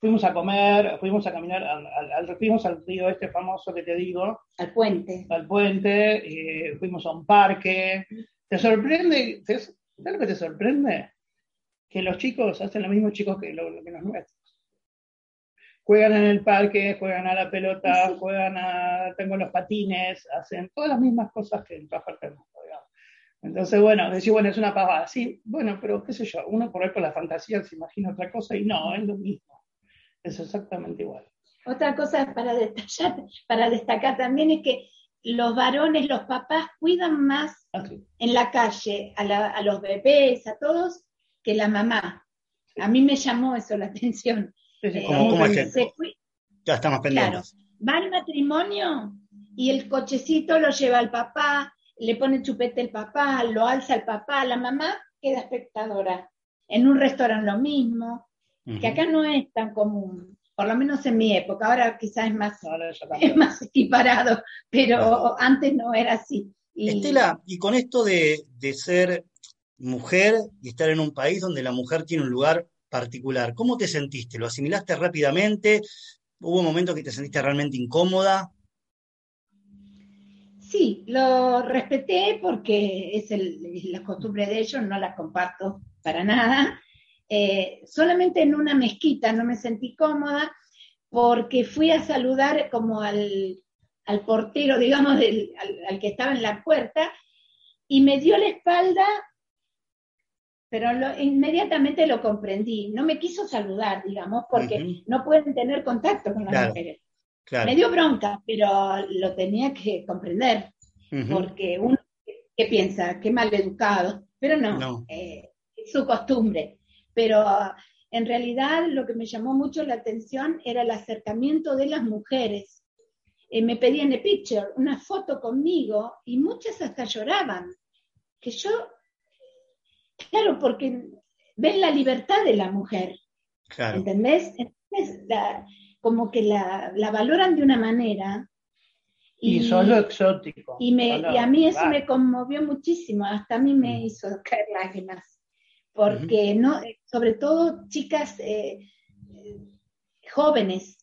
fuimos a comer, fuimos a caminar, al, fuimos al río este famoso que te digo. Al puente. Al puente, fuimos a un parque. ¿Te sorprende? ¿Sabes lo que te sorprende? Que los chicos hacen lo mismo chicos que, lo, que los nuestros juegan en el parque, juegan a la pelota, juegan a, tengo los patines, hacen todas las mismas cosas que en todas partes del mundo, Entonces, bueno, decir, bueno, es una pavada, sí, bueno, pero qué sé yo, uno por ahí por la fantasía se imagina otra cosa y no, es lo mismo, es exactamente igual. Otra cosa para destacar, para destacar también es que los varones, los papás cuidan más ah, en la calle a, a los bebés, a todos, que la mamá. A mí me llamó eso la atención ya estamos pendientes. Claro, va al matrimonio y el cochecito lo lleva el papá, le pone chupete el papá, lo alza el papá, la mamá queda espectadora. En un restaurante lo mismo, que acá no es tan común, por lo menos en mi época, ahora quizás es más, es más equiparado, pero antes no era así. Estela, y con esto de, de ser mujer y estar en un país donde la mujer tiene un lugar particular. ¿Cómo te sentiste? ¿Lo asimilaste rápidamente? ¿Hubo un momento que te sentiste realmente incómoda? Sí, lo respeté porque es, la costumbre de ellos, no la comparto para nada. Eh, solamente en una mezquita no me sentí cómoda porque fui a saludar como al, portero, digamos, al, que estaba en la puerta, y me dio la espalda pero inmediatamente lo comprendí. No me quiso saludar, digamos, porque no pueden tener contacto con las mujeres. Me dio bronca, pero lo tenía que comprender, porque uno que piensa, qué mal educado, pero no, eh, es su costumbre. Pero en realidad lo que me llamó mucho la atención era el acercamiento de las mujeres. Eh, me pedían el picture, una foto conmigo, y muchas hasta lloraban. Que yo Claro, porque ven la libertad de la mujer. ¿Entendés? Entonces, como que la, valoran de una manera. Y, solo exótico. Y, me, y a mí eso me conmovió muchísimo, hasta a mí me mm. hizo caer lágrimas. Porque, no, sobre todo chicas eh, jóvenes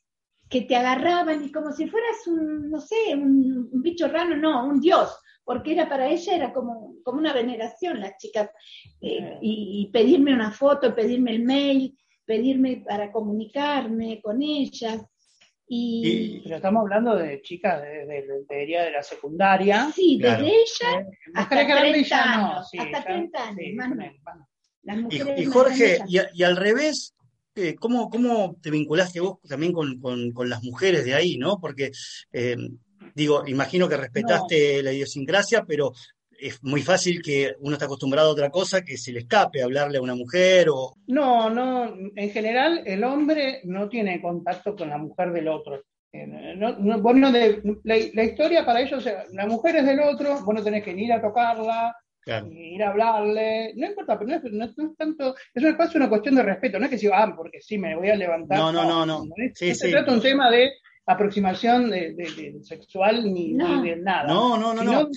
que te agarraban y como si fueras un, no sé, un, un bicho raro, no, un dios porque era para ella era como, como una veneración las chicas, eh, y, pedirme una foto, pedirme el mail, pedirme para comunicarme con ellas. Y, pero estamos hablando de chicas de, de, de, la secundaria. Sí, desde ella hasta 30 años. hasta 30 años, y, Jorge, y, al revés, eh, ¿Cómo, ¿cómo, te vinculaste vos también con, con, con, las mujeres de ahí, no? Porque eh, Digo, imagino que respetaste la idiosincrasia, pero es muy fácil que uno está acostumbrado a otra cosa, que se le escape hablarle a una mujer o... No, no, en general el hombre no tiene contacto con la mujer del otro. Eh, no, la, historia para ellos, la mujer es del otro, vos no tenés que ir a tocarla, ir a hablarle, no importa, pero no es, tanto, es una, una cuestión de respeto, no es que si, ah, porque sí, me voy a levantar. No, no, no, no. se trata un tema de aproximación de, sexual ni, de nada. No, no, no. no.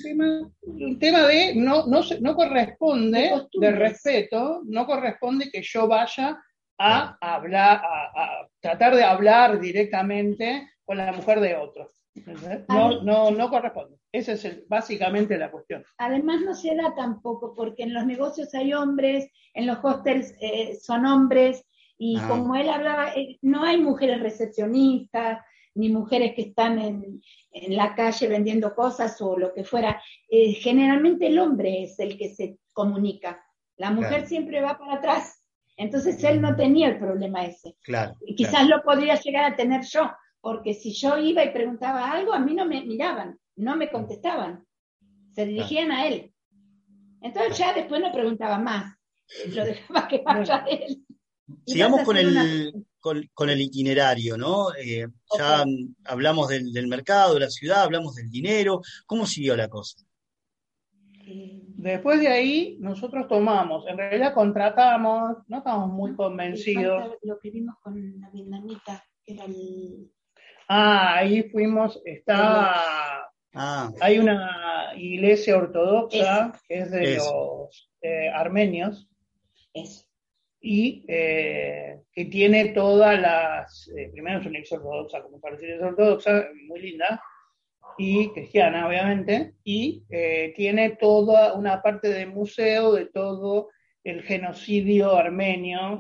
Un, tema, de no, no, no corresponde, de, respeto, no corresponde que yo vaya a hablar, a, tratar de hablar directamente con la mujer de otro. No, no, no corresponde. Esa es básicamente la cuestión. Además no se da tampoco, porque en los negocios hay hombres, en los hostels eh, son hombres, y ah. como él hablaba, eh, no hay mujeres recepcionistas, ni mujeres que están en, la calle vendiendo cosas o lo que fuera. Eh, generalmente el hombre es el que se comunica. La mujer siempre va para atrás. Entonces él no tenía el problema ese. Claro, y quizás lo podría llegar a tener yo, porque si yo iba y preguntaba algo, a mí no me miraban, no me contestaban. Se dirigían a él. Entonces ya después no preguntaba más. Lo dejaba que vaya él. Sigamos con el, con, el itinerario, ¿no? Eh, ya hablamos del, mercado, de la ciudad, hablamos del dinero. ¿Cómo siguió la cosa? Después de ahí, nosotros tomamos, en realidad contratamos, no estamos muy convencidos. Lo que vimos con la vietnamita, era el. Ah, ahí fuimos, está. Ah. Hay una, iglesia ortodoxa que es de los eh, armenios. Y eh, que tiene todas las. Eh, primero es una iglesia ortodoxa, como parece es ortodoxa, muy linda, y cristiana, obviamente, y tiene toda una parte de museo de todo el genocidio armenio.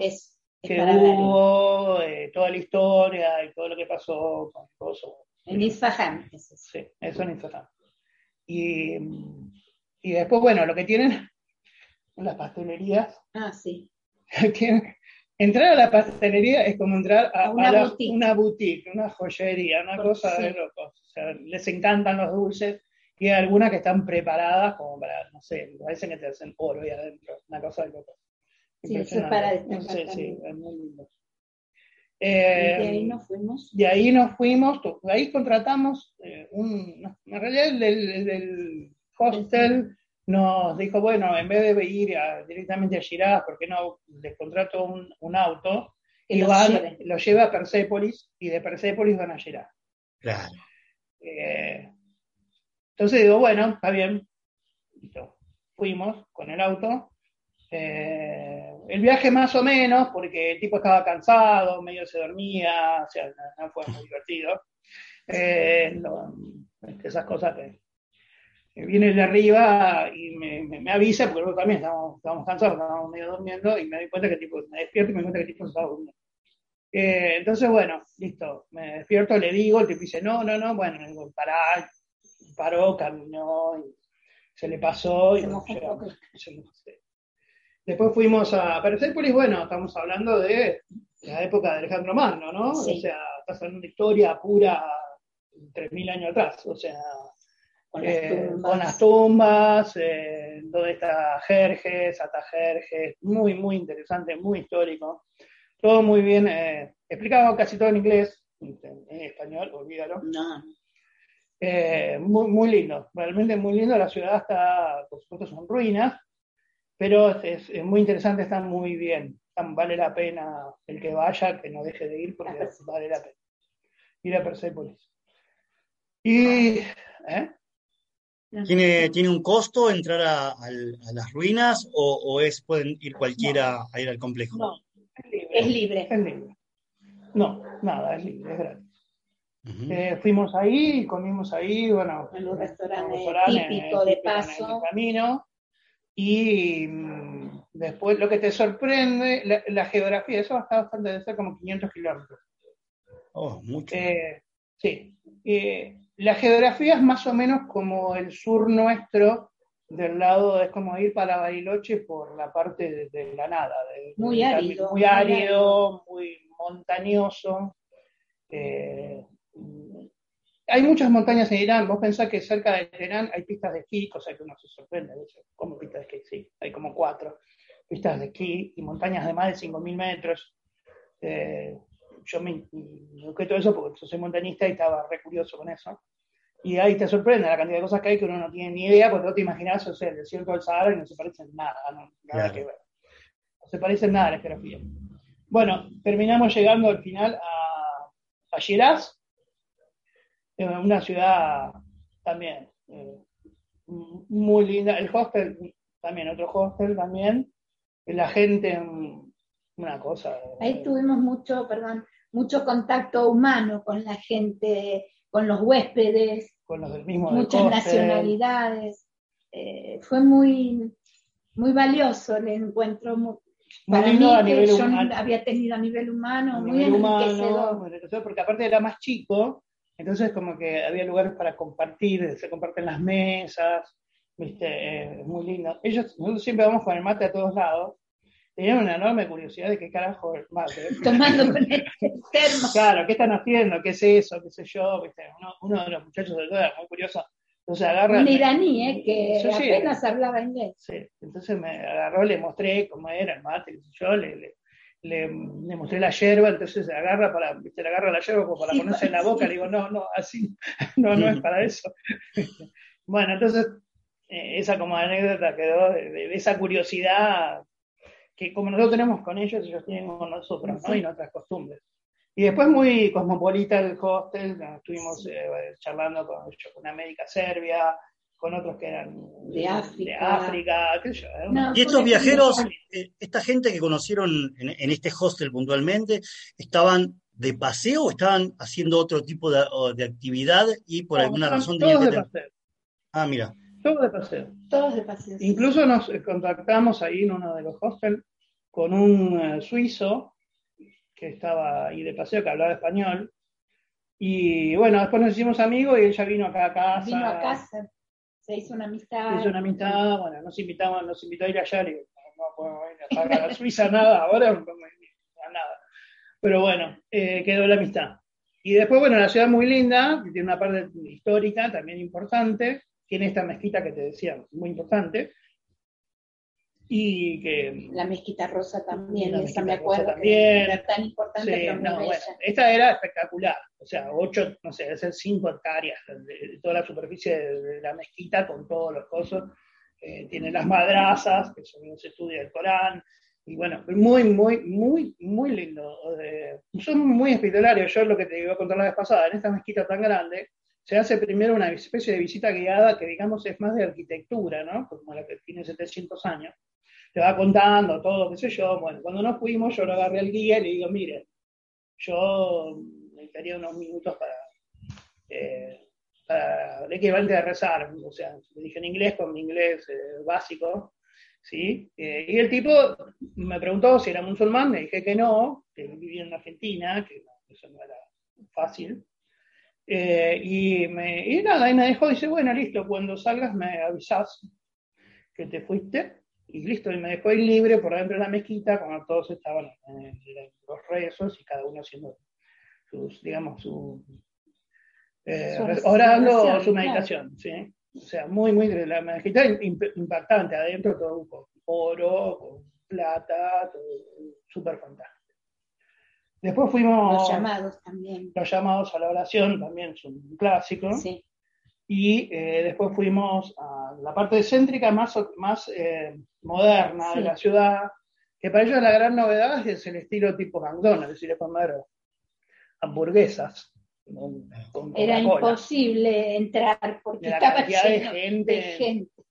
Que hubo, toda la historia y todo lo que pasó con Kosovo. En Isfahan. Sí, eso en Isfahan. Y, y después, bueno, lo que tienen las pastelerías. Ah, sí. entrar a la pastelería es como entrar a, una, boutique. una joyería, una cosa de locos. O sea, les encantan los dulces y hay algunas que están preparadas como para, no sé, parece que te hacen oro ahí adentro, una cosa de locos. Sí, es para Sí, sí, es muy lindo. Eh, de ahí nos fuimos. De ahí nos fuimos, de ahí contratamos eh, un, en realidad el del, hostel nos dijo, bueno, en vez de ir directamente a Shiraz, ¿por qué no les contrato un, auto? Y, van, lo lleva a Persépolis y de Persépolis van a Shiraz. Claro. Eh, entonces digo, bueno, está bien. Fuimos con el auto eh, el viaje más o menos, porque el tipo estaba cansado, medio se dormía, o sea, no, fue muy divertido. Eh, esas cosas que, viene de arriba y me, avisa, porque luego también estábamos, cansados, estábamos medio durmiendo, y me doy cuenta que el tipo, me despierto y me doy cuenta que el tipo se estaba durmiendo. Eh, entonces, bueno, listo, me despierto, le digo, el tipo dice, no, no, no, bueno, digo, pará, paró, caminó, y se le pasó, y se, Después fuimos a Persepolis, bueno, estamos hablando de la época de Alejandro Magno, ¿no? O sea, estás hablando de historia pura 3.000 años atrás, o sea, con las eh, tumbas, con las tumbas eh, donde está Jerjes, Atajerjes, muy, muy interesante, muy histórico. Todo muy bien, eh, explicado casi todo en inglés, en, español, olvídalo. No. Muy, muy lindo, realmente muy lindo. La ciudad está, por supuesto, son ruinas, pero es, muy interesante, está muy bien. Vale la pena el que vaya, que no deje de ir, porque vale la pena. Ir a Persepolis. Y, ¿eh? ¿Tiene, ¿Tiene un costo entrar a, las ruinas o, es pueden ir cualquiera a ir al complejo? No, es libre. Es libre. No, nada, es libre, es gratis. Eh, fuimos ahí, comimos ahí, bueno, en un restaurante, típico de paso. En el camino. Y mm, después lo que te sorprende, la, geografía, eso está bastante de ser como 500 kilómetros. Oh, mucho. Eh, sí. Eh, la geografía es más o menos como el sur nuestro, del lado, es como ir para Bariloche por la parte de, la nada. muy, árido, muy, árido. Muy montañoso. Eh, hay muchas montañas en Irán. Vos pensás que cerca de Teherán hay pistas de esquí, cosa que uno se sorprende. ¿Cómo pistas de esquí? Sí, hay como cuatro pistas de esquí y montañas de más de 5.000 metros. Eh, yo me busqué todo eso porque soy montañista y estaba re curioso con eso. Y ahí te sorprende la cantidad de cosas que hay que uno no tiene ni idea, porque no te imaginas, o sea, el desierto del Sahara y no se parecen nada, nada que ver. No se parecen nada a la geografía. Bueno, terminamos llegando al final a, a Shiraz, una ciudad también eh, muy linda. El hostel, también, otro hostel también. La gente, una cosa. Ahí tuvimos mucho, perdón, mucho contacto humano con la gente, con los huéspedes. Con los del mismo Muchas nacionalidades. Eh, fue muy, muy valioso el encuentro. Muy, para mí, que yo había tenido a nivel humano, muy enriquecedor. porque aparte era más chico, entonces, como que había lugares para compartir, se comparten las mesas, ¿viste? Eh, es muy lindo. Ellos, nosotros siempre vamos con el mate a todos lados. Tenían una enorme curiosidad de qué carajo el mate. Tomando con el termo. Claro, ¿qué están haciendo? ¿Qué es eso? ¿Qué sé yo? ¿Viste? Uno, de los muchachos del era muy curioso. Entonces agarra. Un iraní, ¿eh? Que apenas hablaba inglés. Sí, entonces me agarró, le mostré cómo era el mate, qué sé yo, le le, mostré la yerba, entonces se agarra para, se agarra la yerba como para ponerse en la boca, le digo, no, no, así, no, no es para eso. bueno, entonces, eh, esa como anécdota quedó de, esa curiosidad que como nosotros tenemos con ellos, ellos tienen con nosotros, ¿no? Y otras costumbres. Y después muy cosmopolita el hostel, estuvimos eh, charlando con, con una médica serbia, con otros que eran de África. De África qué sé yo, ¿eh? No, Y estos viajeros, eh, esta gente que conocieron en, en este hostel puntualmente, ¿estaban de paseo o estaban haciendo otro tipo de, de actividad y por No, alguna razón todos tenían que de paseo, Ah, mira. todos de paseo. Todos de paseo. sí. Incluso nos eh, contactamos ahí en uno de los hostels con un eh, suizo que estaba ahí de paseo, que hablaba español. Y bueno, después nos hicimos amigos y ella vino acá a casa. Vino a casa, se hizo una amistad. Hizo una amistad, bueno, nos invitamos, nos invitó a ir allá y no podemos ir a a la Suiza nada, ahora nada. Pero bueno, eh, quedó la amistad. Y después, bueno, la ciudad muy linda, que tiene una parte histórica también importante, tiene esta mezquita que te decía, muy importante, y que La mezquita rosa también, La esa mezquita me rosa acuerdo también. que era tan importante, Sí, no, bueno, esta era espectacular, o sea, ocho, no sé, debe ser cinco hectáreas de, toda la superficie de, de la mezquita con todos los cosos. Eh, tiene las madrazas, que son los estudios del Corán, y bueno, muy, muy, muy, muy lindo. Eh, son muy hospitalarios. Yo lo que te iba a contar la vez pasada, en esta mezquita tan grande, se hace primero una especie de visita guiada que, digamos, es más de arquitectura, ¿no? Como la que tiene 700 años te va contando todo, qué sé yo. Bueno, cuando nos fuimos, yo lo agarré al guía y le digo, mire, yo necesitaría unos minutos para, eh, para el equivalente de rezar, o sea, le dije en inglés con mi inglés eh, básico, ¿sí? Eh, y el tipo me preguntó si era musulmán, le dije que no, que vivía en Argentina, que eso no era fácil. Eh, y, me, y nada, y me dejó, dice, bueno, listo, cuando salgas me avisás que te fuiste y listo, y me dejó ir libre por dentro de la mezquita cuando todos estaban en, en los rezos y cada uno haciendo sus, digamos, su, eh, Su orando oración, su claro. meditación, ¿sí? O sea, muy, muy, la mezquita imp- impactante, adentro todo con oro, con plata, todo súper fantástico. Después fuimos, Los llamados también. los llamados a la oración, también es un clásico. Sí. Y eh, después fuimos a la parte céntrica más, más eh, moderna de la ciudad, que para ellos la gran novedad es el estilo tipo McDonald's, es decir, comer hamburguesas con, con Era imposible entrar porque la estaba de lleno gente. de gente.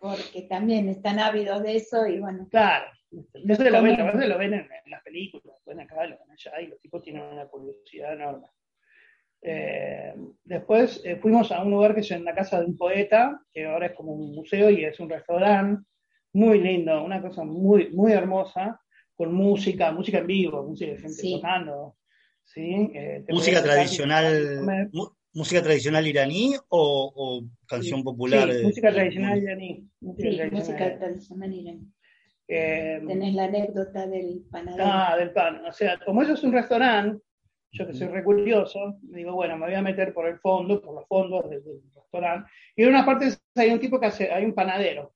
Porque también están ávidos de eso y bueno, Claro, eso lo ven, lo ven en, en las películas, lo ven acá, lo ven allá, y los tipos tienen una curiosidad enorme. Eh, después eh, fuimos a un lugar que es en la casa de un poeta, que ahora es como un museo y es un restaurante muy lindo, una cosa muy, muy hermosa, con música, música en vivo, música de gente Sí. tocando. ¿sí? Eh, ¿Música tradicional, música tradicional iraní o, o canción popular? Sí, música tradicional iraní. música sí, tradicional música iraní. tradicional iraní. Eh, Tenés la anécdota del panadero. Ah, del pan. O sea, como eso es un restaurante, yo que soy re curioso, digo, bueno, me voy a meter por el fondo, por los fondos del, del restaurante. Y en una parte hay un tipo que hace, hay un panadero.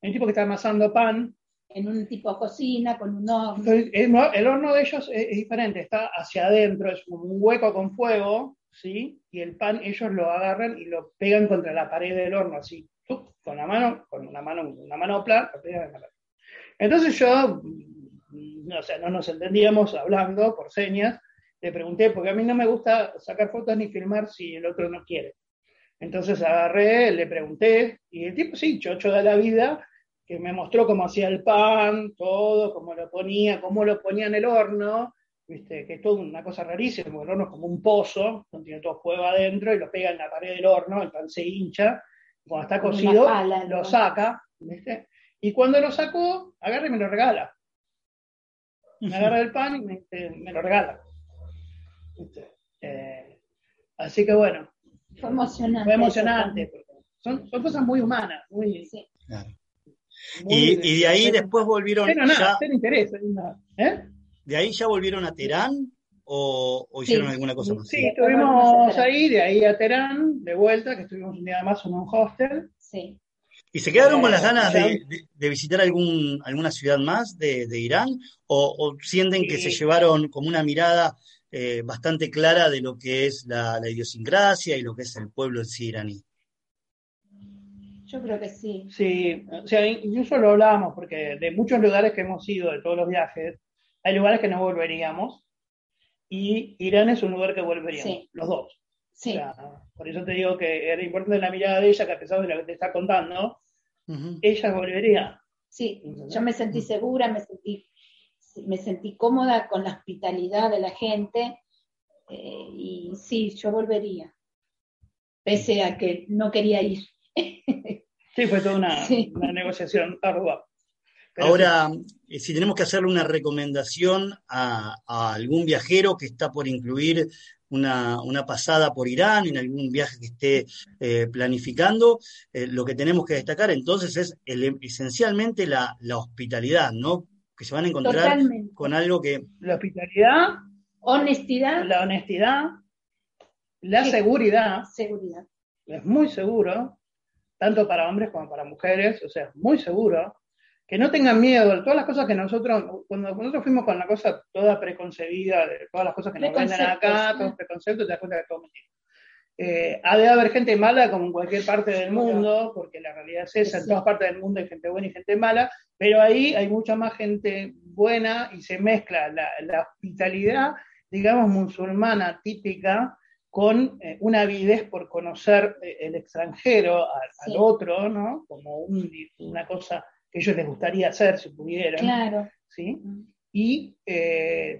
Hay un tipo que está amasando pan. En un tipo de cocina, con un horno. El, el horno de ellos es, es diferente, está hacia adentro, es como un hueco con fuego, ¿sí? Y el pan ellos lo agarran y lo pegan contra la pared del horno, así, con la mano, con una mano, una manopla, lo pegan en la pared. Entonces yo, mm, no, o sea, no nos entendíamos hablando por señas, le pregunté, porque a mí no me gusta sacar fotos ni filmar si el otro no quiere. Entonces agarré, le pregunté, y el tipo, sí, chocho de la vida, que me mostró cómo hacía el pan, todo, cómo lo ponía, cómo lo ponía en el horno, viste, que es toda una cosa rarísima, porque el horno es como un pozo, donde tiene todo fuego adentro, y lo pega en la pared del horno, el pan se hincha, cuando está cocido, pala, lo saca, ¿viste? Y cuando lo sacó, agarra y me lo regala. Me agarra el pan y me, eh, me lo regala. Eh, así que bueno, Fue emocionante. fue emocionante. porque Son, son cosas muy humanas, muy, Sí. Claro. muy Y, y de ahí de- después volvieron Pero nada, ya, nada. ¿Eh? de ahí ya volvieron a Teherán o, o Sí. hicieron alguna cosa más. Sí, estuvimos ahí, de ahí a Teherán, de vuelta, que estuvimos un día más en un hostel. Sí. ¿Y se quedaron con las Eh, ganas ya- de, de- de visitar algún, alguna ciudad más de, de Irán? ¿O, o sienten que se llevaron como una mirada eh, bastante clara de lo que es la, la idiosincrasia y lo que es el pueblo en sí iraní? Yo creo que sí. Sí, o sea, incluso lo hablábamos, porque de muchos lugares que hemos ido, de todos los viajes, hay lugares que no volveríamos, y Irán es un lugar que volveríamos, Sí. los dos. Sí. por eso te digo que era importante la mirada de ella, que a pesar de lo que te está contando, ella volvería. Sí, yo me sentí segura, me sentí, me sentí cómoda con la hospitalidad de la gente eh, y sí, yo volvería, pese a que no quería ir. sí, fue toda una, una negociación ardua. Ahora, eh, si tenemos que hacerle una recomendación a, algún viajero que está por incluir una, pasada por Irán, en algún viaje que esté eh, planificando, eh, lo que tenemos que destacar entonces es esencialmente la, hospitalidad, ¿no? Que se van a encontrar con algo que... La hospitalidad. Honestidad. La honestidad. La seguridad. Seguridad. Es muy seguro, tanto para hombres como para mujeres, o sea, es muy seguro que no tengan miedo, todas las cosas que nosotros, cuando nosotros fuimos con la cosa toda preconcebida, de todas las cosas que nos venden acá, todos preconceptos, te das cuenta que todo mentira. Eh, ha de haber gente mala como en cualquier parte del mundo, porque la realidad es esa, en todas partes del mundo hay gente buena y gente mala, pero ahí hay mucha más gente buena y se mezcla la, hospitalidad, digamos, musulmana típica con eh, una avidez por conocer eh, el extranjero, al, otro, ¿no? Como una cosa que ellos les gustaría hacer si pudieran. Claro. ¿sí? Y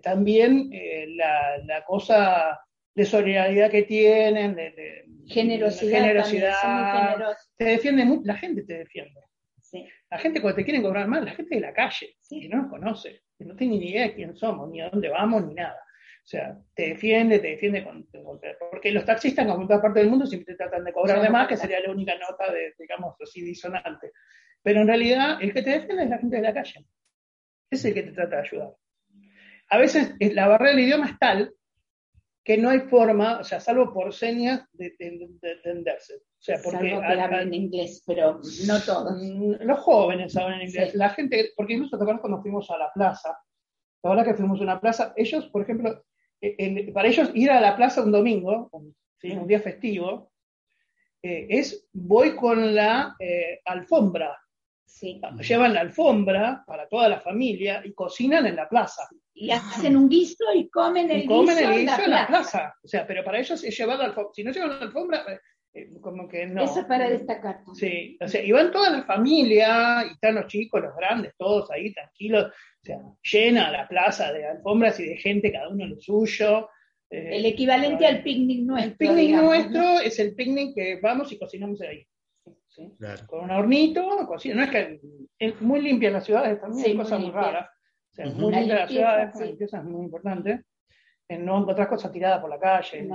también la, cosa de solidaridad que tienen, de, generosidad. generosidad. te defiende, la gente te defiende. Sí. La gente cuando te quieren cobrar más, la gente de la calle, que no nos conoce, que no tiene ni idea de quién somos, ni a dónde vamos, ni nada. O sea, te defiende, te defiende con, porque los taxistas, como en toda parte del mundo, siempre te tratan de cobrar de más, que sería la única nota de, digamos, así disonante. Pero en realidad el que te defiende es la gente de la calle. Es el que te trata de ayudar. A veces la barrera del idioma es tal que no hay forma, o sea, salvo por señas, de, entenderse. O sea, porque salvo que hablan inglés, pero no todos. Mm, los jóvenes hablan inglés. La gente, porque incluso te acuerdas cuando fuimos a la plaza, la verdad que fuimos a una plaza, ellos, por ejemplo, para ellos ir a la plaza un domingo, un día festivo, eh, es voy con la eh, alfombra Llevan la alfombra para toda la familia y cocinan en la plaza. Y hacen un guiso y comen el, guiso, en, la plaza. O sea, pero para ellos es llevar la alfombra. Si no llevan la alfombra, eh, eh, como que no. Eso es para destacar. Sí, o sea, y van toda la familia, y están los chicos, los grandes, todos ahí tranquilos. O sea, llena la plaza de alfombras y de gente, cada uno lo suyo. Eh, el equivalente al picnic nuestro. El picnic nuestro es el picnic que vamos y cocinamos ahí. Con un hornito, cocina. No es que es muy limpia en las ciudades también, hay cosas muy raras. O sea, muy limpia las ciudades, sí. limpieza es muy importante. no encontrar cosas tiradas por la calle,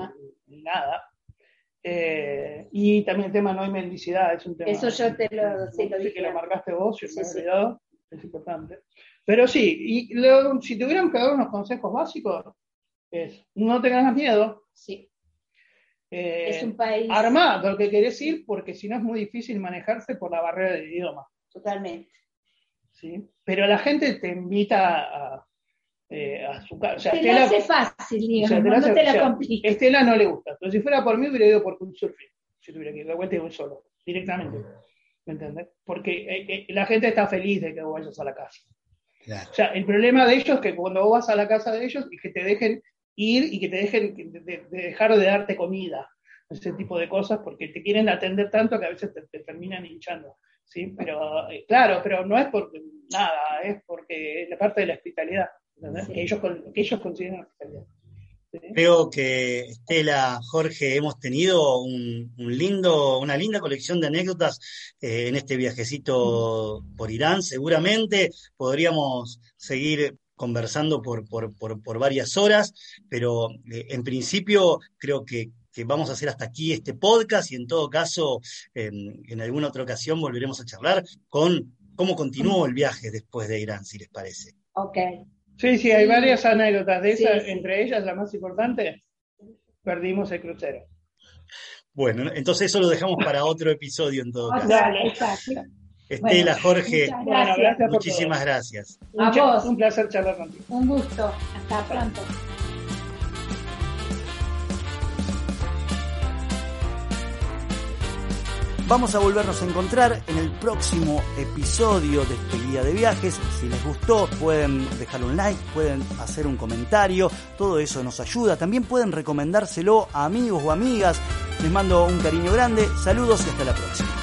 ni, nada. Eh, y también el tema no hay mendicidad, es un tema. Eso yo te lo, sí, lo que lo marcaste vos, yo me he olvidado, es importante. Pero sí, y luego, si tuvieran que dar unos consejos básicos, es no tengas miedo. Sí. Eh, es un país armado, lo que quiere decir, porque si no es muy difícil manejarse por la barrera del idioma. Totalmente. ¿Sí? Pero la gente te invita a, eh, a su casa. te la hace fácil, digamos, no te la complica. Estela no le gusta. Entonces, si fuera por mí, hubiera ido por surfing. Si tuviera que ir, la vuelta y voy solo, directamente. ¿Me entiendes? Porque eh, la gente está feliz de que vos vayas a la casa. O sea, el problema de ellos es que cuando vos vas a la casa de ellos y que te dejen ir y que te dejen de, dejar de darte comida, ese tipo de cosas, porque te quieren atender tanto que a veces te, terminan hinchando. ¿sí? Pero eh, claro, pero no es porque nada, es porque es la parte de la hospitalidad, que, ellos, que ellos consideran hospitalidad. Creo que Estela, Jorge, hemos tenido un, lindo, una linda colección de anécdotas eh, en este viajecito por Irán. Seguramente podríamos seguir conversando por, por, varias horas, pero eh, en principio creo que, vamos a hacer hasta aquí este podcast y en todo caso en alguna otra ocasión volveremos a charlar con cómo continuó el viaje después de Irán, si les parece. Ok. Sí, sí, hay varias anécdotas de esas, entre ellas la más importante, perdimos el crucero. Bueno, entonces eso lo dejamos para otro episodio en todo caso. Dale, exacto. Estela, Jorge, muchísimas gracias. A vos. Un placer charlar contigo. Un gusto. Hasta pronto. Vamos a volvernos a encontrar en el próximo episodio de este guía de viajes. Si les gustó, pueden dejar un like, pueden hacer un comentario, todo eso nos ayuda. También pueden recomendárselo a amigos o amigas. Les mando un cariño grande, saludos y hasta la próxima.